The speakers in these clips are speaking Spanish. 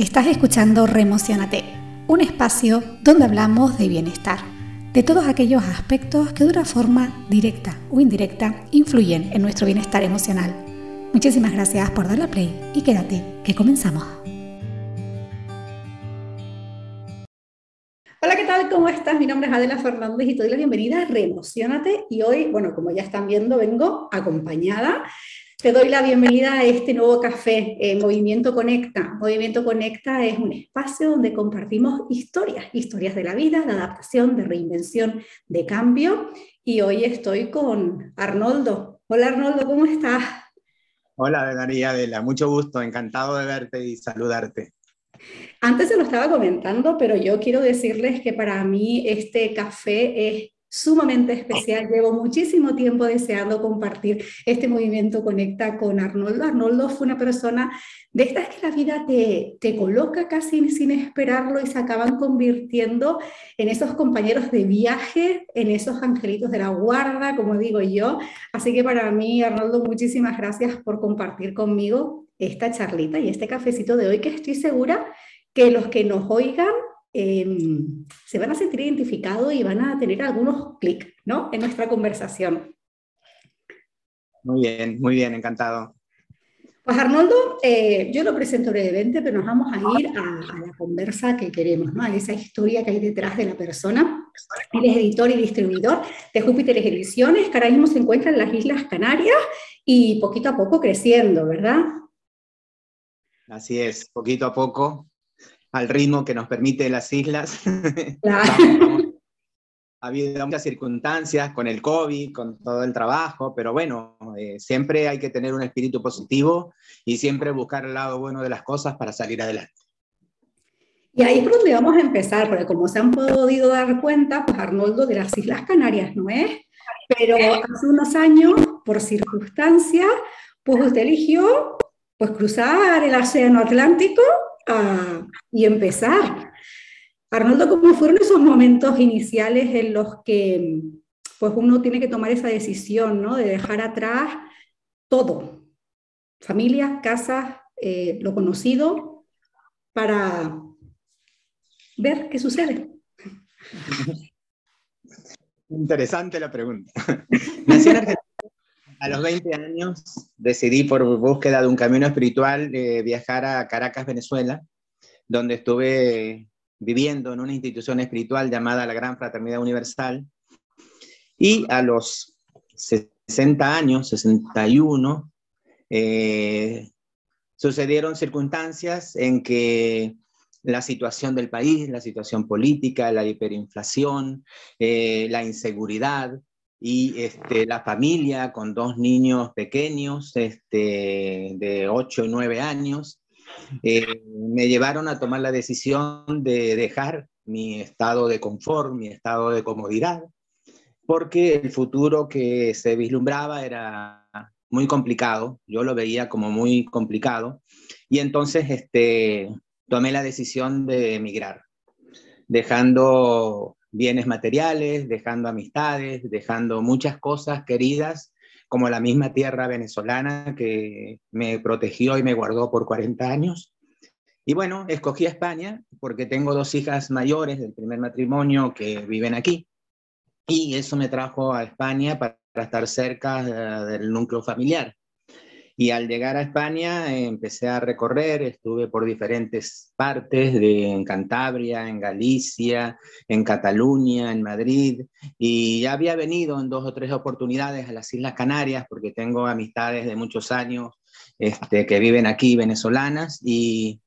Estás escuchando Remocionate, un espacio donde hablamos de bienestar, de todos aquellos aspectos que de una forma directa o indirecta influyen en nuestro bienestar emocional. Muchísimas gracias por darle play y quédate, que comenzamos. Hola, ¿qué tal? ¿Cómo estás? Mi nombre es Adela Fernández y te doy la bienvenida a Remocionate y hoy, bueno, como ya están viendo, vengo acompañada te doy la bienvenida a este nuevo café, eh, Movimiento Conecta. Movimiento Conecta es un espacio donde compartimos historias, historias de la vida, de adaptación, de reinvención, de cambio. Y hoy estoy con Arnoldo. Hola Arnoldo, ¿cómo estás? Hola María Adela, mucho gusto, encantado de verte y saludarte. Antes se lo estaba comentando, pero yo quiero decirles que para mí este café es sumamente especial. Llevo muchísimo tiempo deseando compartir este movimiento Conecta con Arnoldo. Arnoldo fue una persona de estas que la vida te, te coloca casi sin esperarlo y se acaban convirtiendo en esos compañeros de viaje, en esos angelitos de la guarda, como digo yo. Así que para mí, Arnoldo, muchísimas gracias por compartir conmigo esta charlita y este cafecito de hoy que estoy segura que los que nos oigan Em, se van a sentir identificados y van a tener algunos clics ¿no? en nuestra conversación. Muy bien, muy bien, encantado. Pues Arnoldo, eh, yo lo presento brevemente, pero nos vamos a ir a, la conversa que queremos, ¿no? a esa historia que hay detrás de la persona. Él es editor y distribuidor de Júpiter Ediciones, que ahora mismo se encuentra en las Islas Canarias y poquito a poco creciendo, ¿verdad? Así es, poquito a poco, al ritmo que nos permite las islas. ha habido muchas circunstancias con el COVID, con todo el trabajo, pero bueno, eh, siempre hay que tener un espíritu positivo y siempre buscar el lado bueno de las cosas para salir adelante. Y ahí es donde vamos a empezar, porque como se han podido dar cuenta, pues Arnoldo de las Islas Canarias no es, pero hace unos años, por circunstancias, pues usted eligió pues cruzar el Océano Atlántico y empezar. Arnoldo, ¿cómo fueron esos momentos iniciales en los que pues uno tiene que tomar esa decisión, ¿no? De dejar atrás todo, familia, casa, eh, lo conocido, para ver qué sucede. Interesante la pregunta. Nací en Argentina a los 20 años decidí por búsqueda de un camino espiritual eh, viajar a Caracas, Venezuela, donde estuve viviendo en una institución espiritual llamada la Gran Fraternidad Universal. Y a los 60 años, 61, eh, sucedieron circunstancias en que la situación del país, la situación política, la hiperinflación, eh, la inseguridad, y este, la familia con dos niños pequeños este, de 8 y 9 años, eh, me llevaron a tomar la decisión de dejar mi estado de confort, mi estado de comodidad, porque el futuro que se vislumbraba era muy complicado, yo lo veía como muy complicado, y entonces este, tomé la decisión de emigrar, dejando bienes materiales, dejando amistades, dejando muchas cosas queridas, como la misma tierra venezolana que me protegió y me guardó por 40 años. Y bueno, escogí a España porque tengo dos hijas mayores del primer matrimonio que viven aquí. Y eso me trajo a España para estar cerca eh, del núcleo familiar. Y al llegar a España empecé a recorrer, estuve por diferentes partes, de, en Cantabria, en Galicia, en Cataluña, en Madrid, y ya había venido en dos o tres oportunidades a las Islas Canarias porque tengo amistades de muchos años este, que viven aquí, venezolanas, y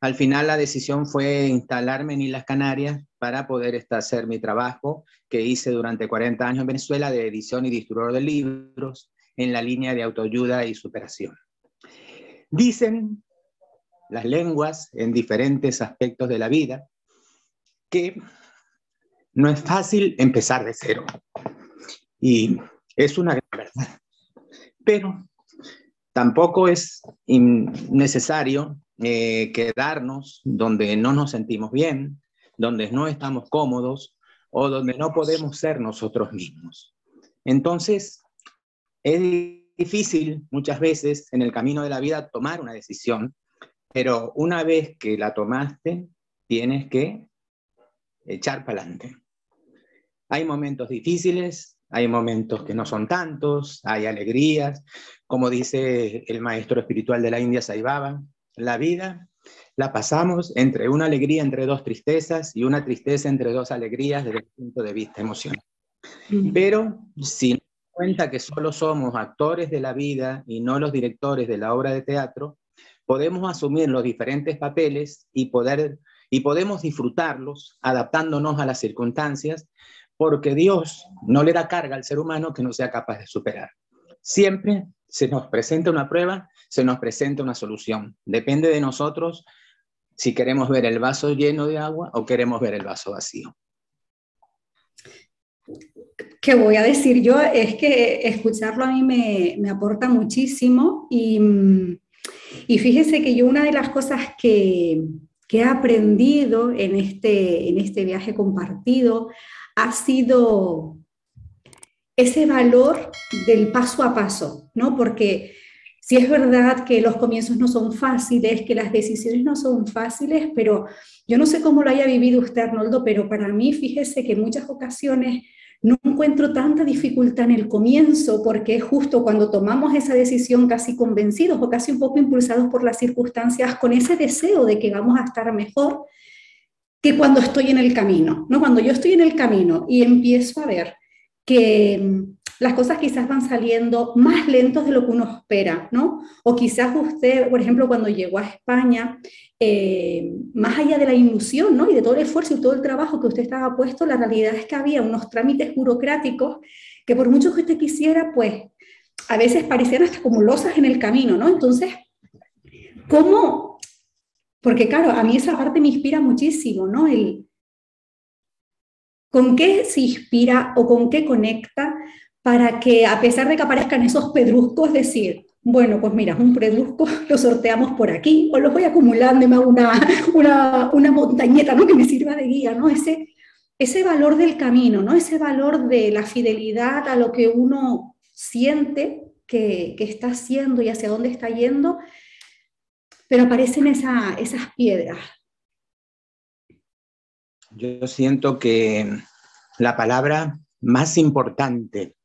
al final la decisión fue instalarme en Islas Canarias para poder hacer mi trabajo que hice durante 40 años en Venezuela de edición y distribuidor de libros en la línea de autoayuda y superación. Dicen las lenguas en diferentes aspectos de la vida que no es fácil empezar de cero. Y es una gran verdad. Pero tampoco es necesario eh, quedarnos donde no nos sentimos bien, donde no estamos cómodos o donde no podemos ser nosotros mismos. Entonces, es difícil muchas veces en el camino de la vida tomar una decisión, pero una vez que la tomaste, tienes que echar para adelante. Hay momentos difíciles, hay momentos que no son tantos, hay alegrías, como dice el maestro espiritual de la India, Saibaba, la vida la pasamos entre una alegría entre dos tristezas y una tristeza entre dos alegrías desde el punto de vista emocional. Pero si cuenta que solo somos actores de la vida y no los directores de la obra de teatro, podemos asumir los diferentes papeles y, poder, y podemos disfrutarlos adaptándonos a las circunstancias, porque Dios no le da carga al ser humano que no sea capaz de superar. Siempre se nos presenta una prueba, se nos presenta una solución. Depende de nosotros si queremos ver el vaso lleno de agua o queremos ver el vaso vacío. ¿Qué voy a decir yo? Es que escucharlo a mí me, aporta muchísimo y, y, fíjese que yo una de las cosas que, que he aprendido en este, en este viaje compartido ha sido ese valor del paso a paso, ¿no? Porque si es verdad que los comienzos no son fáciles, que las decisiones no son fáciles, pero yo no sé cómo lo haya vivido usted, Arnoldo, pero para mí, fíjese que en muchas ocasiones no encuentro tanta dificultad en el comienzo, porque es justo cuando tomamos esa decisión casi convencidos o casi un poco impulsados por las circunstancias, con ese deseo de que vamos a estar mejor, que cuando estoy en el camino, ¿no? Cuando yo estoy en el camino y empiezo a ver que las cosas quizás van saliendo más lentos de lo que uno espera, ¿no? O quizás usted, por ejemplo, cuando llegó a España, eh, más allá de la ilusión, ¿no? Y de todo el esfuerzo y todo el trabajo que usted estaba puesto, la realidad es que había unos trámites burocráticos que por mucho que usted quisiera, pues a veces parecían hasta como losas en el camino, ¿no? Entonces, ¿cómo? Porque claro, a mí esa parte me inspira muchísimo, ¿no? El, ¿Con qué se inspira o con qué conecta para que a pesar de que aparezcan esos pedruscos, decir, bueno, pues mira, un pedrusco lo sorteamos por aquí o lo voy acumulando me hago una, una, una montañeta ¿no? que me sirva de guía, ¿no? Ese, ese valor del camino, ¿no? Ese valor de la fidelidad a lo que uno siente que, que está haciendo y hacia dónde está yendo, pero aparecen esa, esas piedras, yo siento que la palabra más importante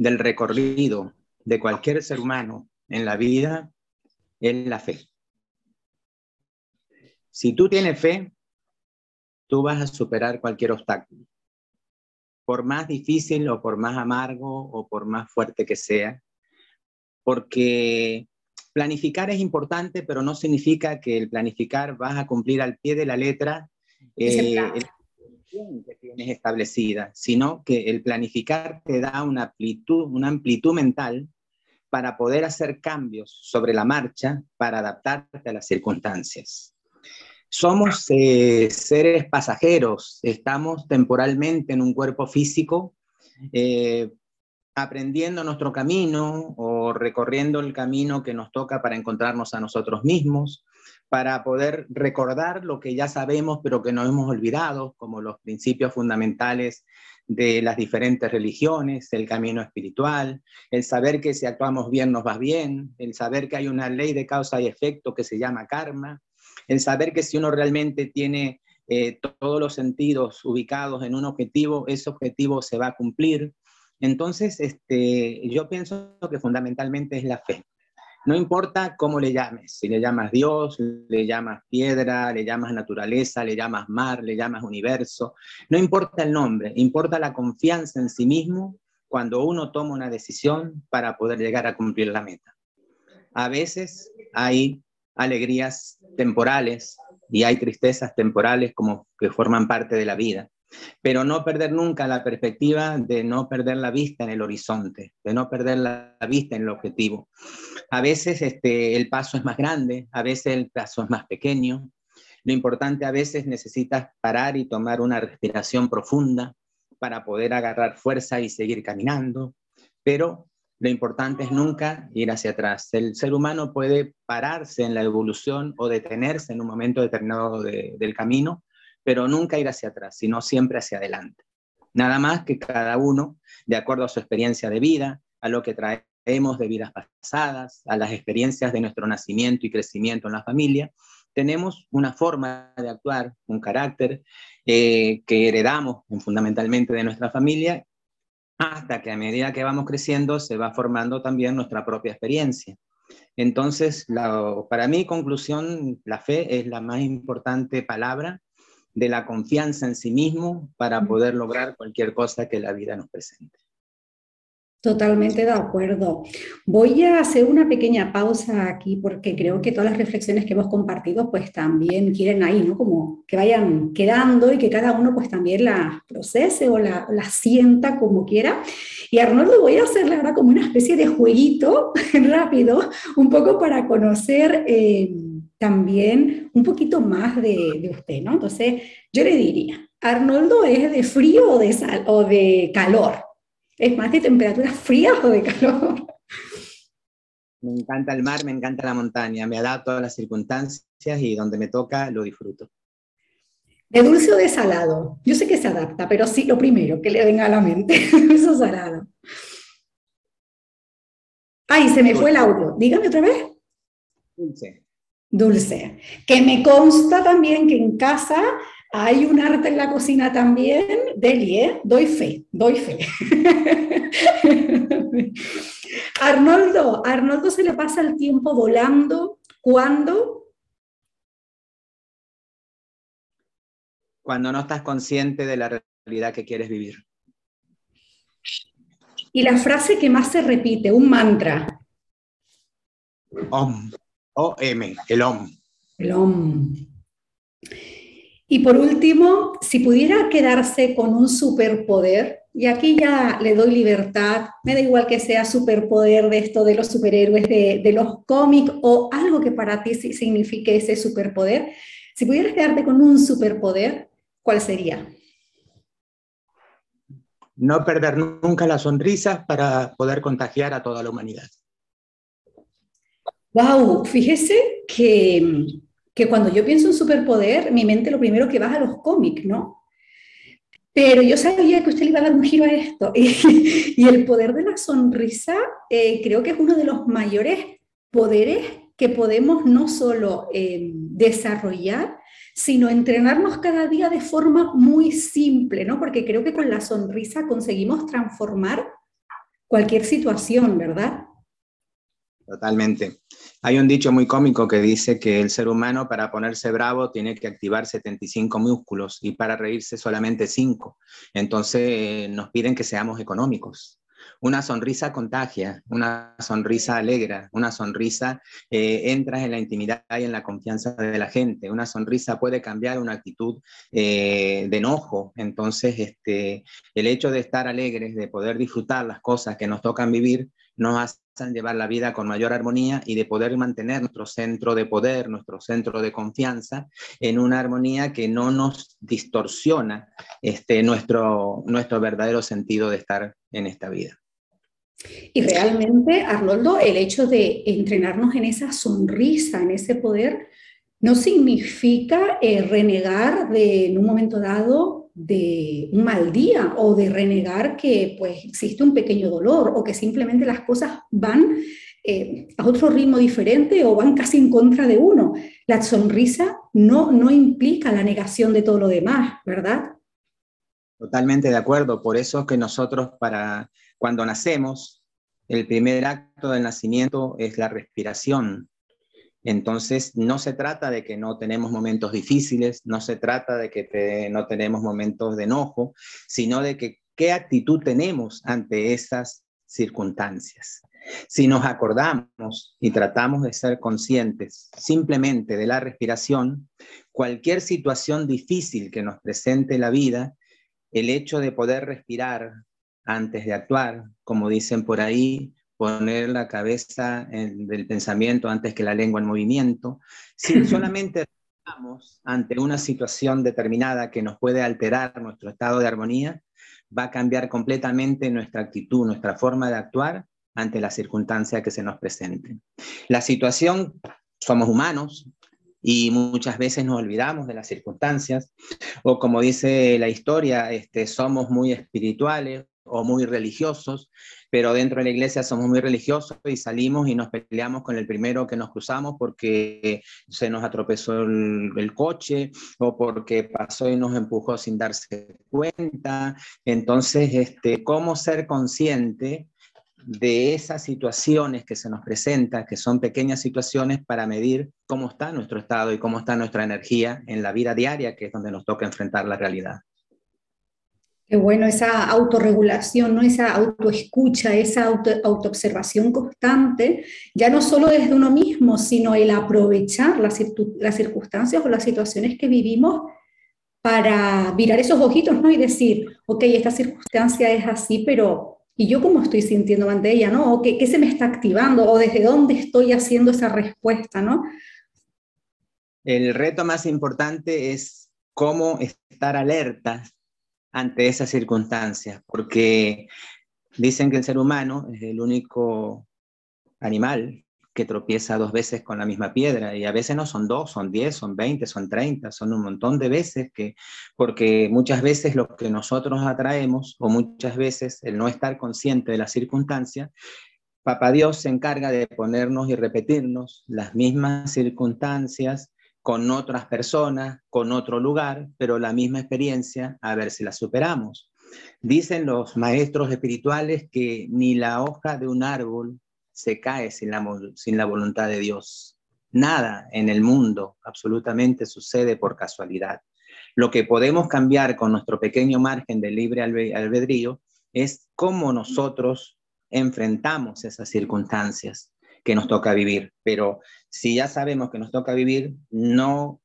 del recorrido de cualquier ser humano en la vida es la fe. Si tú tienes fe, tú vas a superar cualquier obstáculo, por más difícil o por más amargo o por más fuerte que sea, porque planificar es importante, pero no significa que el planificar vas a cumplir al pie de la letra eh, que tienes establecida, sino que el planificar te da una amplitud, mental para poder hacer cambios sobre la marcha para adaptarte a las circunstancias. Somos eh, seres pasajeros, estamos temporalmente en un cuerpo físico, eh, aprendiendo nuestro camino o recorriendo el camino que nos toca para encontrarnos a nosotros mismos para poder recordar lo que ya sabemos pero que no hemos olvidado, como los principios fundamentales de las diferentes religiones, el camino espiritual, el saber que si actuamos bien nos va bien, el saber que hay una ley de causa y efecto que se llama karma, el saber que si uno realmente tiene eh, todos los sentidos ubicados en un objetivo, ese objetivo se va a cumplir. Entonces, este, yo pienso que fundamentalmente es la fe. No importa cómo le llames, si le llamas Dios, le llamas piedra, le llamas naturaleza, le llamas mar, le llamas universo, no importa el nombre, importa la confianza en sí mismo cuando uno toma una decisión para poder llegar a cumplir la meta. A veces hay alegrías temporales y hay tristezas temporales como que forman parte de la vida pero no perder nunca la perspectiva de no perder la vista en el horizonte, de no perder la vista en el objetivo. A veces este, el paso es más grande, a veces el paso es más pequeño. Lo importante a veces necesitas parar y tomar una respiración profunda para poder agarrar fuerza y seguir caminando, pero lo importante es nunca ir hacia atrás. El ser humano puede pararse en la evolución o detenerse en un momento determinado del camino, pero nunca ir hacia atrás, sino siempre hacia adelante. Nada más que cada uno, de acuerdo a su experiencia de vida, a lo que trae de vidas pasadas, a las experiencias de nuestro nacimiento y crecimiento en la familia, tenemos una forma de actuar, un carácter eh, que heredamos fundamentalmente de nuestra familia, hasta que a medida que vamos creciendo se va formando también nuestra propia experiencia. Entonces, para mi conclusión, la fe es la más importante palabra de la confianza en sí mismo para poder lograr cualquier cosa que la vida nos presente. Totalmente de acuerdo. Voy a hacer una pequeña pausa aquí porque creo que todas las reflexiones que hemos compartido pues también quieren ahí, ¿no? Como que vayan quedando y que cada uno pues también la procese o la, la sienta como quiera. Y Arnoldo voy a hacerle ahora como una especie de jueguito rápido, un poco para conocer eh, también un poquito más de, de usted, ¿no? Entonces yo le diría, ¿Arnoldo es de frío o de, sal, o de calor? ¿Es más de temperatura fría o de calor? Me encanta el mar, me encanta la montaña, me adapto a las circunstancias y donde me toca lo disfruto. ¿De dulce o de salado? Yo sé que se adapta, pero sí lo primero que le venga a la mente, eso salado. Ay, se me fue el audio. Dígame otra vez. Dulce. Dulce. Que me consta también que en casa hay un arte en la cocina también, Deli, ¿eh? Doy fe, doy fe. Arnoldo, Arnoldo se le pasa el tiempo volando. ¿Cuándo? Cuando no estás consciente de la realidad que quieres vivir. Y la frase que más se repite, un mantra. Om, O-M, el Om. El Om. Y por último, si pudiera quedarse con un superpoder, y aquí ya le doy libertad, me da igual que sea superpoder de esto de los superhéroes, de, los cómics o algo que para ti signifique ese superpoder, si pudieras quedarte con un superpoder, ¿cuál sería? No perder nunca la sonrisa para poder contagiar a toda la humanidad. Wow, fíjese que que cuando yo pienso en superpoder, mi mente lo primero que va a los cómics, ¿no? Pero yo sabía que usted le iba a dar un giro a esto. Y, el poder de la sonrisa eh, creo que es uno de los mayores poderes que podemos no solo eh, desarrollar, sino entrenarnos cada día de forma muy simple, ¿no? Porque creo que con la sonrisa conseguimos transformar cualquier situación, ¿verdad? Totalmente. Hay un dicho muy cómico que dice que el ser humano para ponerse bravo tiene que activar 75 músculos y para reírse solamente 5. Entonces nos piden que seamos económicos. Una sonrisa contagia, una sonrisa alegra, una sonrisa eh, entra en la intimidad y en la confianza de la gente. Una sonrisa puede cambiar una actitud eh, de enojo. Entonces, este, el hecho de estar alegres, de poder disfrutar las cosas que nos tocan vivir, nos hacen llevar la vida con mayor armonía y de poder mantener nuestro centro de poder, nuestro centro de confianza en una armonía que no nos distorsiona este, nuestro, nuestro verdadero sentido de estar en esta vida. Y realmente, Arnoldo, el hecho de entrenarnos en esa sonrisa, en ese poder, no significa eh, renegar de, en un momento dado de un mal día o de renegar que pues existe un pequeño dolor o que simplemente las cosas van eh, a otro ritmo diferente o van casi en contra de uno. La sonrisa no, no implica la negación de todo lo demás, ¿verdad? Totalmente de acuerdo. Por eso es que nosotros para cuando nacemos, el primer acto del nacimiento es la respiración. Entonces, no se trata de que no tenemos momentos difíciles, no se trata de que no tenemos momentos de enojo, sino de que qué actitud tenemos ante esas circunstancias. Si nos acordamos y tratamos de ser conscientes simplemente de la respiración, cualquier situación difícil que nos presente la vida, el hecho de poder respirar antes de actuar, como dicen por ahí, poner la cabeza en, del pensamiento antes que la lengua en movimiento, si solamente estamos ante una situación determinada que nos puede alterar nuestro estado de armonía, va a cambiar completamente nuestra actitud, nuestra forma de actuar ante la circunstancia que se nos presente. La situación, somos humanos y muchas veces nos olvidamos de las circunstancias, o como dice la historia, este, somos muy espirituales o muy religiosos, pero dentro de la iglesia somos muy religiosos y salimos y nos peleamos con el primero que nos cruzamos porque se nos atropezó el, coche o porque pasó y nos empujó sin darse cuenta. Entonces, este, ¿cómo ser consciente? de esas situaciones que se nos presentan, que son pequeñas situaciones para medir cómo está nuestro estado y cómo está nuestra energía en la vida diaria, que es donde nos toca enfrentar la realidad. Qué bueno, esa autorregulación, ¿no? esa autoescucha, esa auto, autoobservación constante, ya no solo desde uno mismo, sino el aprovechar las, las circunstancias o las situaciones que vivimos para virar esos ojitos ¿no? y decir, ok, esta circunstancia es así, pero ¿y yo cómo estoy sintiendo ante ella? ¿no? ¿O qué, qué se me está activando? ¿O desde dónde estoy haciendo esa respuesta? ¿no? El reto más importante es cómo estar alertas ante esas circunstancias, porque dicen que el ser humano es el único animal que tropieza dos veces con la misma piedra y a veces no son dos, son diez, son veinte, son treinta, son un montón de veces que, porque muchas veces lo que nosotros atraemos o muchas veces el no estar consciente de las circunstancias, Papá Dios se encarga de ponernos y repetirnos las mismas circunstancias con otras personas, con otro lugar, pero la misma experiencia, a ver si la superamos. Dicen los maestros espirituales que ni la hoja de un árbol se cae sin la, sin la voluntad de Dios. Nada en el mundo absolutamente sucede por casualidad. Lo que podemos cambiar con nuestro pequeño margen de libre albedrío es cómo nosotros enfrentamos esas circunstancias que nos toca vivir. Pero si ya sabemos que nos toca vivir, no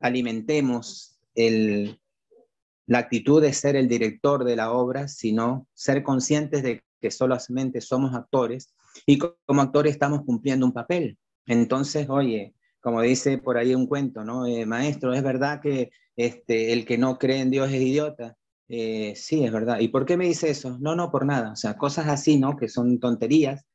alimentemos la actitud de ser el director de la obra, sino ser conscientes de que solamente somos actores y como actores estamos cumpliendo un papel. Entonces, oye, como dice por ahí un cuento, ¿no? Eh, maestro, es verdad que este, el que no cree en Dios es idiota. Eh, sí, es verdad. ¿Y por qué me dice eso? No, no, por nada. O sea, cosas así, ¿no? Que son tonterías,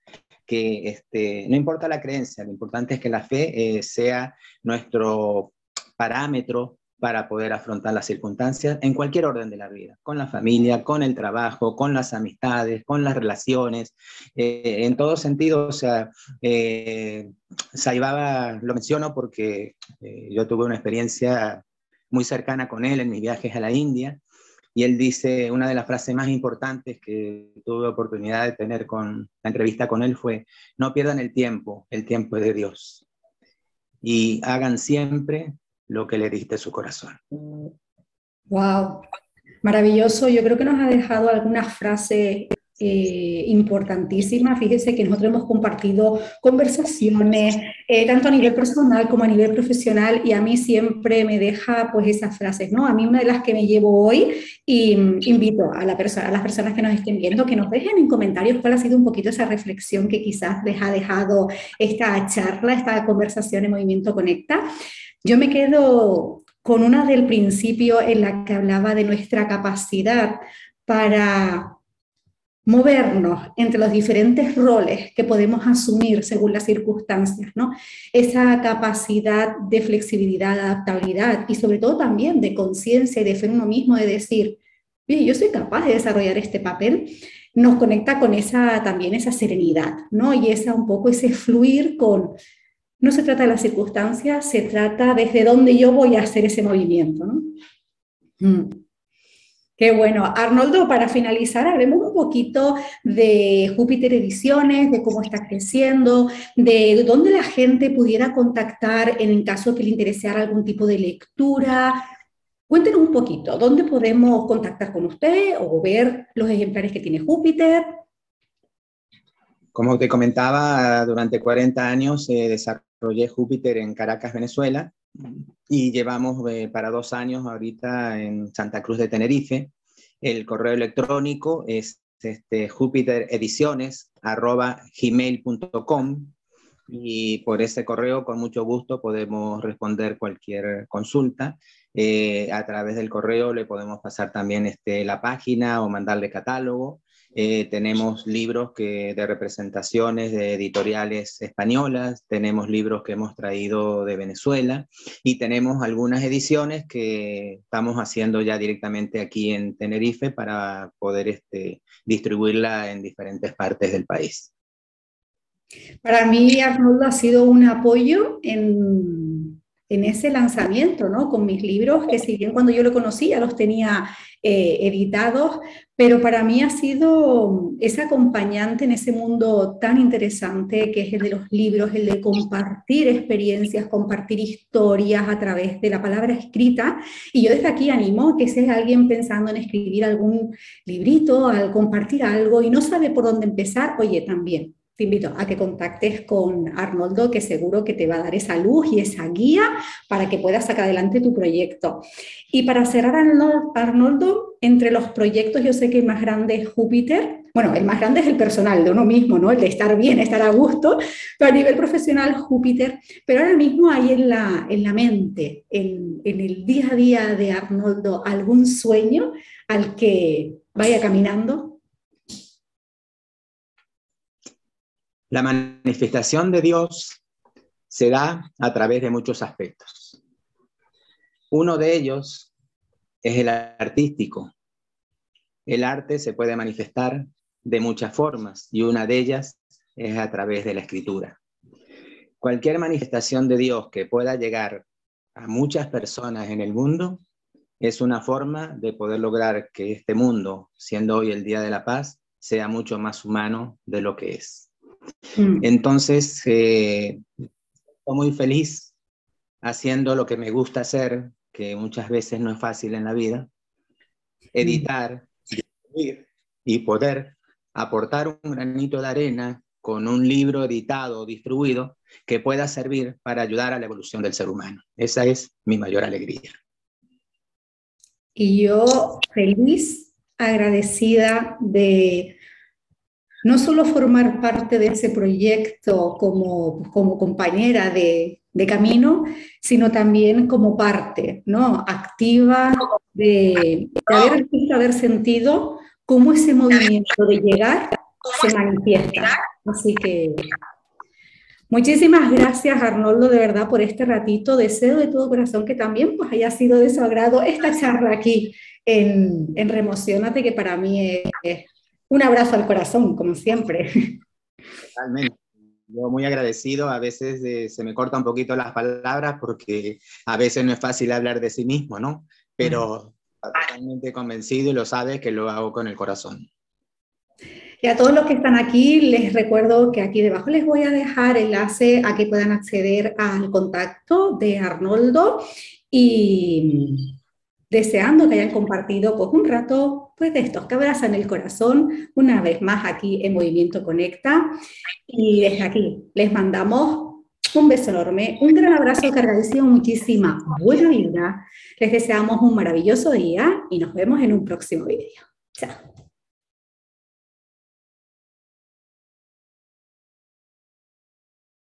que este, no importa la creencia, lo importante es que la fe eh, sea nuestro parámetro para poder afrontar las circunstancias en cualquier orden de la vida, con la familia, con el trabajo, con las amistades, con las relaciones, eh, en todo sentido, o sea, eh, Saibaba lo menciono porque yo tuve una experiencia muy cercana con él en mis viajes a la India, y él dice, una de las frases más importantes que tuve oportunidad de tener con la entrevista con él fue, no pierdan el tiempo, el tiempo es de Dios. Y hagan siempre lo que le diste su corazón. Wow, maravilloso. Yo creo que nos ha dejado algunas frases eh, importantísima. Fíjese que nosotros hemos compartido conversaciones, eh, tanto a nivel personal como a nivel profesional, y a mí siempre me deja pues esas frases, ¿no? A mí una de las que me llevo hoy, y mm, invito a, la persona, a las personas que nos estén viendo que nos dejen en comentarios cuál ha sido un poquito esa reflexión que quizás les ha dejado esta charla, esta conversación en Movimiento Conecta. Yo me quedo con una del principio en la que hablaba de nuestra capacidad para movernos entre los diferentes roles que podemos asumir según las circunstancias, ¿no? Esa capacidad de flexibilidad, adaptabilidad y sobre todo también de conciencia y de fe en uno mismo de decir, bien, yo soy capaz de desarrollar este papel, nos conecta con esa también esa serenidad, ¿no? Y esa un poco ese fluir con no se trata de las circunstancias, se trata desde dónde yo voy a hacer ese movimiento, ¿no? Mm. Qué bueno. Arnoldo, para finalizar, hablemos un poquito de Júpiter Ediciones, de cómo está creciendo, de dónde la gente pudiera contactar en caso de que le interesara algún tipo de lectura. Cuéntenos un poquito, ¿dónde podemos contactar con usted o ver los ejemplares que tiene Júpiter? Como te comentaba, durante 40 años eh, desarrollé Júpiter en Caracas, Venezuela y llevamos eh, para dos años ahorita en Santa Cruz de Tenerife. El correo electrónico es este, y por ese correo con mucho gusto podemos responder cualquier consulta. Eh, a través del correo le podemos pasar también este, la página o mandarle catálogo Eh, tenemos libros que, de representaciones de editoriales españolas, tenemos libros que hemos traído de Venezuela y tenemos algunas ediciones que estamos haciendo ya directamente aquí en Tenerife para poder este, distribuirla en diferentes partes del país. Para mí, Arnoldo, ha sido un apoyo en, en ese lanzamiento, ¿no? Con mis libros, que si bien cuando yo lo conocía los tenía eh, editados, pero para mí ha sido ese acompañante en ese mundo tan interesante que es el de los libros, el de compartir experiencias, compartir historias a través de la palabra escrita. Y yo desde aquí animo que si es alguien pensando en escribir algún librito, al compartir algo y no sabe por dónde empezar, oye, también te invito a que contactes con Arnoldo, que seguro que te va a dar esa luz y esa guía para que puedas sacar adelante tu proyecto. Y para cerrar, Arnoldo, entre los proyectos yo sé que el más grande es Júpiter. Bueno, el más grande es el personal de uno mismo, ¿no? El de estar bien, estar a gusto, pero a nivel profesional Júpiter. Pero ahora mismo hay en la, en la mente, en, en el día a día de Arnoldo, algún sueño al que vaya caminando La manifestación de Dios se da a través de muchos aspectos. Uno de ellos es el artístico. El arte se puede manifestar de muchas formas y una de ellas es a través de la escritura. Cualquier manifestación de Dios que pueda llegar a muchas personas en el mundo es una forma de poder lograr que este mundo, siendo hoy el Día de la Paz, sea mucho más humano de lo que es. Mm. Entonces, eh, estoy muy feliz haciendo lo que me gusta hacer, que muchas veces no es fácil en la vida, editar, y poder aportar un granito de arena con un libro editado o distribuido que pueda servir para ayudar a la evolución del ser humano. Esa es mi mayor alegría. Y yo feliz, agradecida de no solo formar parte de ese proyecto como, como compañera de, camino, sino también como parte ¿no? activa de, haber, haber sentido cómo ese movimiento de llegar se manifiesta. Así que muchísimas gracias Arnoldo de verdad por este ratito. Deseo de todo corazón que también pues, haya sido de su agrado esta charla aquí en, en Remocionate, que para mí es un abrazo al corazón, como siempre. Totalmente. Yo muy agradecido, a veces eh, se me corta un poquito las palabras porque a veces no es fácil hablar de sí mismo, ¿no? Pero totalmente convencido y lo sabes que lo hago con el corazón. Y a todos los que están aquí, les recuerdo que aquí debajo les voy a dejar enlace a que puedan acceder al contacto de Arnoldo y deseando que hayan compartido pues, un rato pues, de estos que abrazan el corazón, una vez más aquí en Movimiento Conecta. Y desde aquí les mandamos un beso enorme, un gran abrazo cargadísimo, muchísima buena vida. Les deseamos un maravilloso día y nos vemos en un próximo vídeo. Chao.